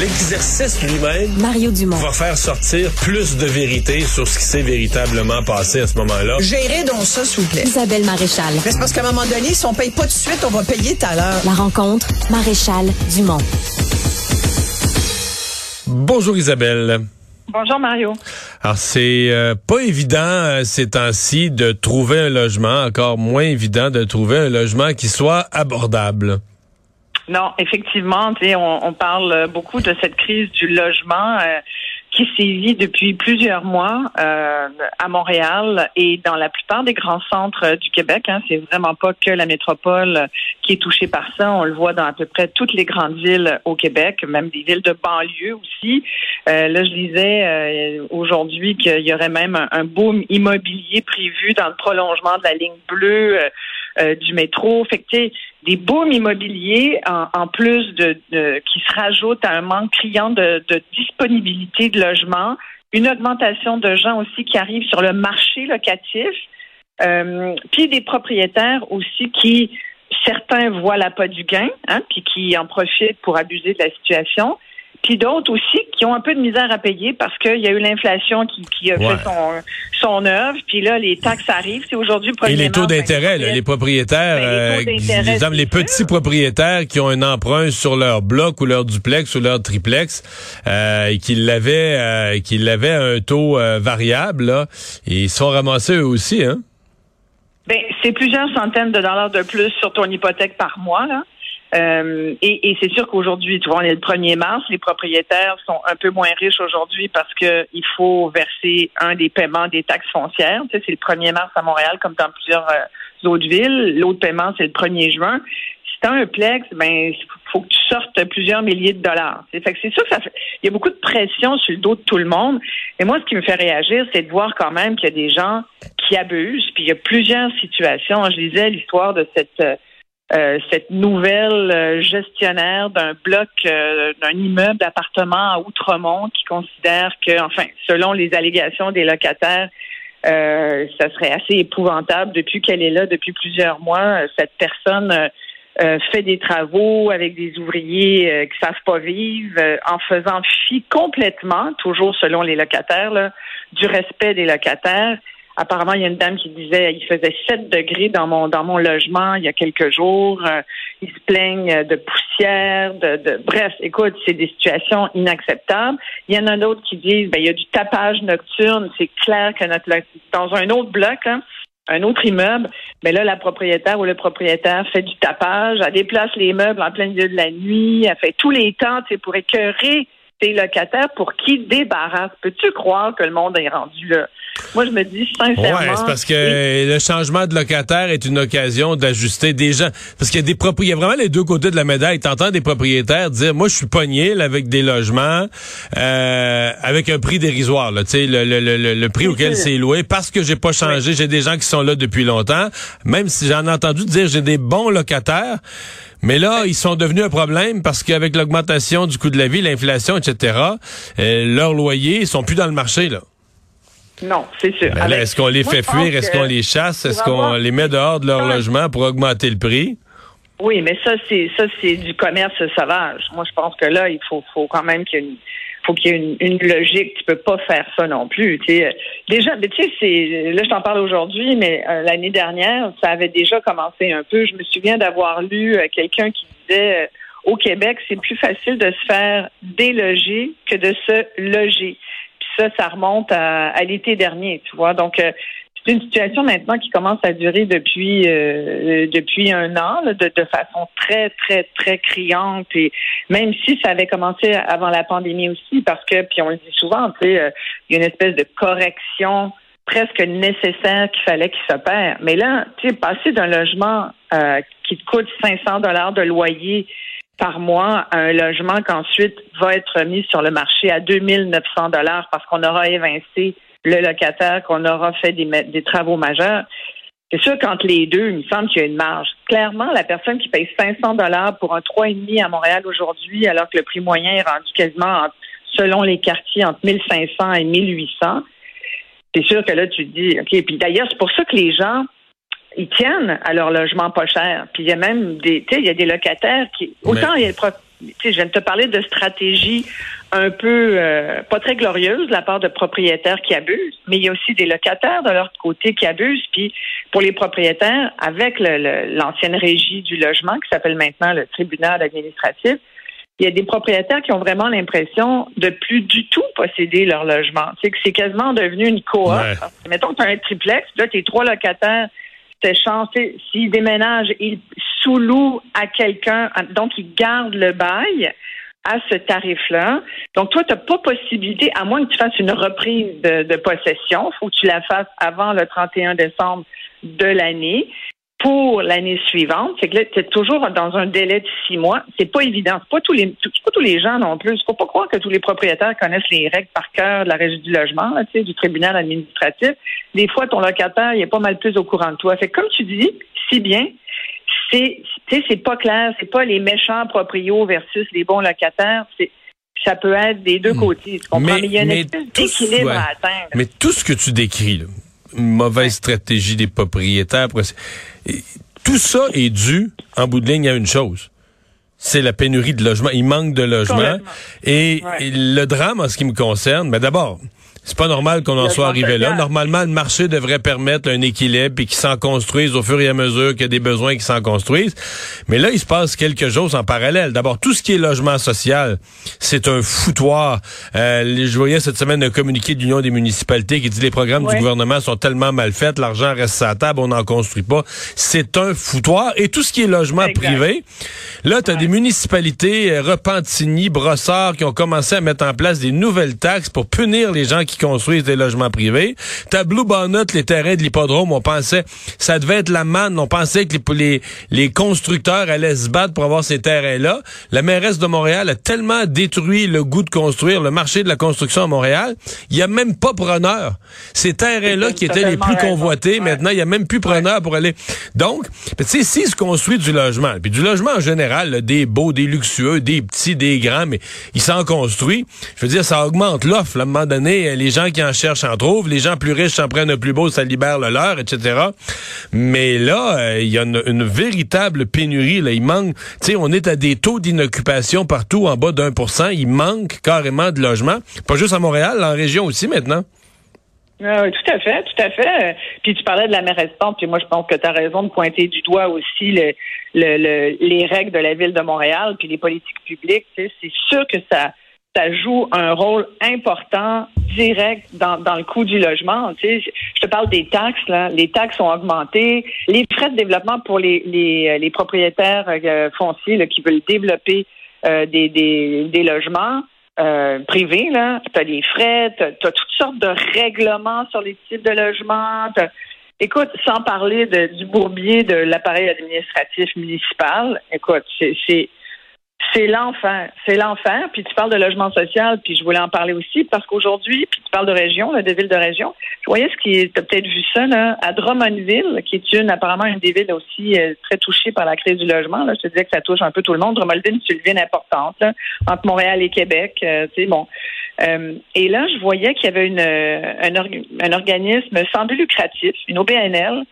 L'exercice lui-même Mario Dumont. va faire sortir plus de vérité sur ce qui s'est véritablement passé à ce moment-là. Gérez donc ça, s'il vous plaît. Isabelle Maréchal. Mais c'est parce qu'à un moment donné, si on paye pas tout de suite, on va payer tout à l'heure. La rencontre, Maréchal Dumont. Bonjour Isabelle. Bonjour Mario. Alors c'est euh, pas évident euh, ces temps-ci de trouver un logement, encore moins évident de trouver un logement qui soit abordable. Non, effectivement, on, on parle beaucoup de cette crise du logement euh, qui sévit depuis plusieurs mois euh, à Montréal et dans la plupart des grands centres euh, du Québec. Hein, c'est vraiment pas que la métropole qui est touchée par ça. On le voit dans à peu près toutes les grandes villes au Québec, même des villes de banlieue aussi. Euh, là, je disais euh, aujourd'hui qu'il y aurait même un, un, boom immobilier prévu dans le prolongement de la ligne bleue euh, du métro. Fait que, des booms immobiliers en, plus de, de, qui se rajoutent à un manque criant de, de disponibilité de logement, une augmentation de gens aussi qui arrivent sur le marché locatif, euh, puis des propriétaires aussi qui certains voient la pas du gain, hein, puis qui en profitent pour abuser de la situation puis d'autres aussi qui ont un peu de misère à payer parce qu'il y a eu l'inflation qui, qui, a Ouais. fait son, son œuvre, puis là, les taxes arrivent. C'est aujourd'hui le Et les 1er taux mars, ben, d'intérêt, là, les propriétaires, Ben, les euh, d'intérêt, les petits propriétaires qui ont un emprunt sur leur bloc ou leur duplex ou leur triplex euh, et qui l'avaient euh, qui l'avaient à un taux euh, variable, là, et ils sont ramassés eux aussi, hein? Ben, c'est plusieurs centaines de dollars de plus sur ton hypothèque par mois, là. Euh, et, et c'est sûr qu'aujourd'hui, tu vois, on est le 1er mars, les propriétaires sont un peu moins riches aujourd'hui parce que il faut verser un des paiements des taxes foncières. Tu sais, c'est le 1er mars à Montréal, comme dans plusieurs euh, autres villes. L'autre paiement, c'est le 1er juin. Si t'as un plex, ben faut que tu sortes plusieurs milliers de dollars. C'est fait que c'est sûr que ça fait, il y a beaucoup de pression sur le dos de tout le monde. Et moi, ce qui me fait réagir, c'est de voir quand même qu'il y a des gens qui abusent. Puis il y a plusieurs situations. Je lisais l'histoire de cette euh, cette nouvelle euh, gestionnaire d'un bloc, euh, d'un immeuble d'appartement à Outremont qui considère que, enfin, selon les allégations des locataires, euh, ça serait assez épouvantable depuis qu'elle est là depuis plusieurs mois. euh, Cette personne fait des travaux avec des ouvriers qui savent pas vivre, en faisant fi complètement, toujours selon les locataires, là, du respect des locataires. Apparemment, il y a une dame qui disait il faisait 7 degrés dans mon dans mon logement il y a quelques jours. Euh, ils se plaignent de poussière, de, de bref, écoute, c'est des situations inacceptables. Il y en a d'autres qui disent ben il y a du tapage nocturne. C'est clair que notre dans un autre bloc, hein, un autre immeuble, mais là, la propriétaire ou le propriétaire fait du tapage, elle déplace les meubles en plein milieu de la nuit, elle fait tous les temps pour écœurer tes locataires pour qu'ils débarrassent. Peux-tu croire que le monde est rendu là? Moi, je me dis sincèrement. Ouais, c'est parce que et- le changement de locataire est une occasion d'ajuster des gens. Parce qu'il y a des propriétaires, il y a vraiment les deux côtés de la médaille. T'entends des propriétaires dire, moi, je suis pogné là, avec des logements euh, avec un prix dérisoire. Là, Tu sais, le, le, le, le prix auquel sûr. c'est loué parce que j'ai pas changé. J'ai des gens qui sont là depuis longtemps. Même si j'en ai entendu dire, j'ai des bons locataires. Mais là, ils sont devenus un problème parce qu'avec l'augmentation du coût de la vie, l'inflation, etc., euh, leurs loyers ils sont plus dans le marché. Là. Non, c'est sûr. Ben est-ce qu'on les fait fuir? Est-ce qu'on les chasse? Est-ce qu'on les met dehors de leur logement pour augmenter le prix? Oui, mais ça, c'est ça, c'est du commerce sauvage. Moi, je pense que là, il faut, faut quand même qu'il y ait une faut qu'il y ait une, une logique. Tu peux pas faire ça non plus. Déjà, mais tu sais, c'est là, je t'en parle aujourd'hui, mais euh, l'année dernière, ça avait déjà commencé un peu. Je me souviens d'avoir lu euh, quelqu'un qui disait euh, au Québec, c'est plus facile de se faire déloger que de se loger. Ça, ça remonte à, l'été dernier, tu vois. Donc, euh, c'est une situation maintenant qui commence à durer depuis euh, depuis un an de, façon très très très criante et même si ça avait commencé avant la pandémie aussi parce que puis on le dit souvent tu sais euh, il y a une espèce de correction presque nécessaire qu'il fallait qu'il s'opère mais là tu sais passer d'un logement euh, qui te coûte 500 dollars de loyer par mois à un logement qu'ensuite va être mis sur le marché à 2900 dollars parce qu'on aura évincé le locataire, qu'on aura fait des, travaux majeurs. C'est sûr qu'entre les deux, il me semble qu'il y a une marge. Clairement, la personne qui paye 500 dollars pour un 3,5 à Montréal aujourd'hui, alors que le prix moyen est rendu quasiment, selon les quartiers, entre 1500 et 1800, c'est sûr que là, tu te dis, OK, puis d'ailleurs, c'est pour ça que les gens, ils tiennent à leur logement pas cher. Puis il y a même des, tu sais, il y a des locataires qui, autant il y a le pro- tu sais, je viens de te parler de stratégie un peu euh, pas très glorieuse de la part de propriétaires qui abusent, mais il y a aussi des locataires de leur côté qui abusent. Puis pour les propriétaires, avec l'ancienne régie du logement qui s'appelle maintenant le tribunal administratif, il y a des propriétaires qui ont vraiment l'impression de plus du tout posséder leur logement. C'est que c'est quasiment devenu une coop. Mettons que tu as un triplex, là, tes trois locataires chance, s'ils déménagent, ils sous-louent à quelqu'un, donc ils gardent le bail à ce tarif-là. Donc, toi, tu n'as pas possibilité, à moins que tu fasses une reprise de, de possession, il faut que tu la fasses avant le 31 décembre de l'année pour l'année suivante. C'est que là, tu es toujours dans un délai de six mois. C'est pas évident. C'est pas tous les pas tous les gens non plus. Il faut pas croire que tous les propriétaires connaissent les règles par cœur de la régie du logement, là, du tribunal administratif. Des fois, ton locataire, il est pas mal plus au courant de toi. Fait comme tu dis, si bien, c'est c'est pas clair. C'est pas les méchants proprios versus les bons locataires. C'est ça peut être des deux hmm. côtés. Mais, il y a une espèce d'équilibre à atteindre. Mais tout ce que tu décris, là, mauvaise stratégie des propriétaires. Tout ça est dû, en bout de ligne, à une chose. C'est la pénurie de logement. Il manque de logement. Et, le drame, en ce qui me concerne, mais d'abord, c'est pas normal qu'on en soit arrivé là. Normalement, le marché devrait permettre un équilibre et qu'il s'en construise au fur et à mesure qu'il y a des besoins qui s'en construisent. Mais là, il se passe quelque chose en parallèle. D'abord, tout ce qui est logement social, c'est un foutoir. Euh, je voyais cette semaine un communiqué de l'Union des municipalités qui dit les programmes du gouvernement sont tellement mal faits, l'argent reste à la table, on n'en construit pas. C'est un foutoir. Et tout ce qui est logement privé, là, tu as des municipalités, euh, Repentigny, Brossard, qui ont commencé à mettre en place des nouvelles taxes pour punir les gens qui construisent des logements privés. T'as Blue Bonnet, les terrains de l'hippodrome, on pensait, ça devait être la manne, on pensait que les, les, constructeurs allaient se battre pour avoir ces terrains-là. La mairesse de Montréal a tellement détruit le goût de construire, le marché de la construction à Montréal, il y a même pas preneur. Ces terrains-là qui étaient les plus convoités, maintenant, il y a même plus preneur pour aller. Donc, tu sais, s'il se construit du logement, puis du logement en général, des beaux, des luxueux, des petits, des grands, mais il s'en construit, je veux dire, ça augmente l'offre. À un moment donné, les gens qui en cherchent en trouvent, les gens plus riches s'en prennent un plus beau, ça libère le leur, etc. Mais là, euh, il y a une, véritable pénurie. Là. Il manque, tu sais, on est à des taux d'inoccupation partout en bas d'un pour cent. Il manque carrément de logements. Pas juste à Montréal, en région aussi maintenant. Ah oui, tout à fait, tout à fait. Puis tu parlais de la mairesse puis moi je pense que tu as raison de pointer du doigt aussi le, le, les règles de la ville de Montréal, puis les politiques publiques. C'est sûr que ça ça joue un rôle important direct dans, dans le coût du logement. Tu sais, je te parle des taxes, là. Les taxes ont augmenté. Les frais de développement pour les, les, les propriétaires euh, fonciers qui veulent développer euh, des, des, des, logements euh, privés. Tu as des frais, tu as, toutes sortes de règlements sur les types de logements. Écoute, sans parler de, du bourbier de l'appareil administratif municipal, écoute, c'est c'est l'enfer. C'est l'enfer. Puis tu parles de logement social, puis je voulais en parler aussi parce qu'aujourd'hui, puis tu parles de région, de villes de région. Je voyais ce qui est, peut-être vu ça, là, à Drummondville, qui est une, apparemment, une des villes aussi euh, très touchée par la crise du logement. Là. Je te disais que ça touche un peu tout le monde. Drummondville, c'est une ville importante, là, entre Montréal et Québec. Euh, tu bon. Euh, et là, je voyais qu'il y avait un organisme sans but lucratif, une OBNL,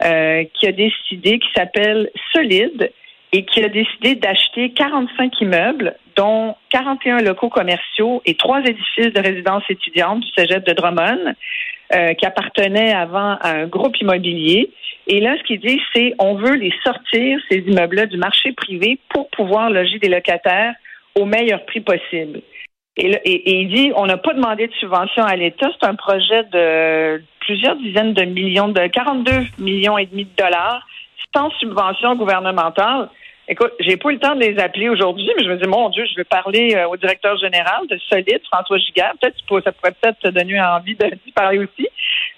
qui a décidé, qui s'appelle Solide, et qui a décidé d'acheter 45 immeubles, dont 41 locaux commerciaux et trois édifices de résidence étudiante du Cégep de Drummond, euh, qui appartenaient avant à un groupe immobilier. Et là, ce qu'il dit, c'est on veut les sortir, ces immeubles-là, du marché privé pour pouvoir loger des locataires au meilleur prix possible. Et, et il dit, on n'a pas demandé de subvention à l'État. C'est un projet de plusieurs dizaines de millions de 42 millions et demi de dollars sans subvention gouvernementale. Écoute, j'ai pas eu le temps de les appeler aujourd'hui, mais je me dis, mon Dieu, je vais parler euh, au directeur général de Solide, François Giguère. Peut-être ça pourrait peut-être te donner envie de parler aussi.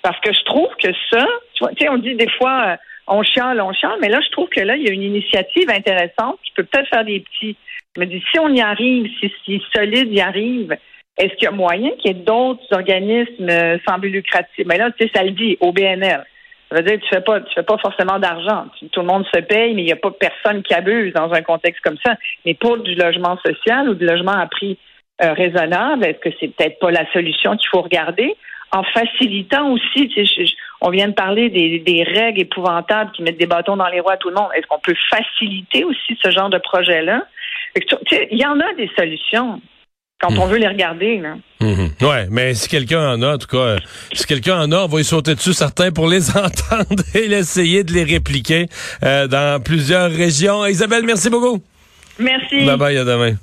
Parce que je trouve que ça, tu vois, on dit des fois, euh, on chiale, on chiale, mais là, je trouve que là, il y a une initiative intéressante qui peut peut-être faire des petits. Je me dis, si on y arrive, si, si Solide y arrive, est-ce qu'il y a moyen qu'il y ait d'autres organismes euh, sans but lucratif? Mais là, tu sais, ça le dit, au BNL. Ça veut dire que tu fais pas, tu fais pas forcément d'argent. Tout le monde se paye, mais il n'y a pas personne qui abuse dans un contexte comme ça. Mais pour du logement social ou du logement à prix euh, raisonnable, est-ce que c'est peut-être pas la solution qu'il faut regarder? En facilitant aussi, tu sais, on vient de parler des, des, règles épouvantables qui mettent des bâtons dans les roues à tout le monde. Est-ce qu'on peut faciliter aussi ce genre de projet-là? Tu sais, Il y en a des solutions quand on veut les regarder. Là. Mhm. Ouais, mais si quelqu'un en a, en tout cas, si quelqu'un en a, on va y sauter dessus certains pour les entendre et essayer de les répliquer euh, dans plusieurs régions. Isabelle, merci beaucoup. Merci. Bye bye, à demain.